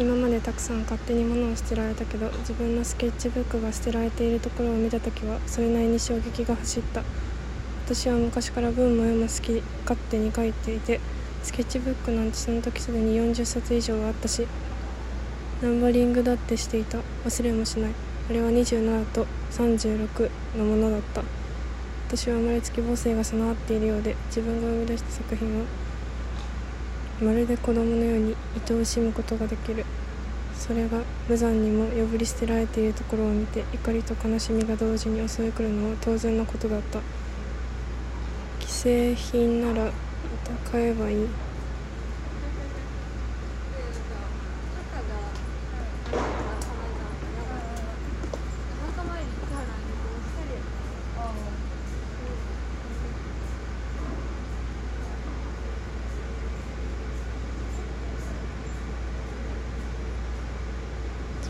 今までたくさん勝手に物を捨てられたけど自分のスケッチブックが捨てられているところを見た時はそれなりに衝撃が走った。私は昔から文も読む好き勝手に書いていてスケッチブックなんてその時すでに40冊以上あったしナンバリングだってしていた。忘れもしない。あれは27と36のものだった。私は生まれつき母性が備わっているようで自分が生み出した作品をまるで子供のように愛おしむことができる。それが無残にも破り捨てられているところを見て怒りと悲しみが同時に襲い来るのは当然のことだった。既製品なら買えばいい。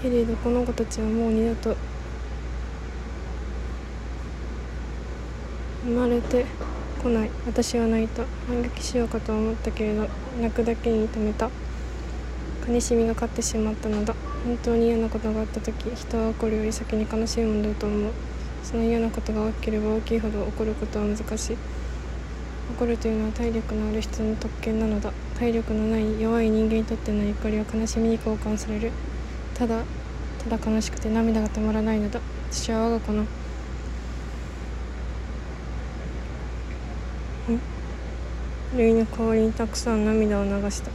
けれどこの子たちはもう二度と生まれてこない。私は泣いた反撃しようかと思ったけれど泣くだけに止めた。悲しみが勝ってしまったのだ。本当に嫌なことがあった時人は怒るより先に悲しいものだと思う。その嫌なことが大きければ大きいほど怒ることは難しい。怒るというのは体力のある人の特権なのだ。体力のない弱い人間にとっての怒りは悲しみに交換される。ただただ悲しくて涙が止まらないのだ。私は我が子の類の代わりにたくさん涙を流した。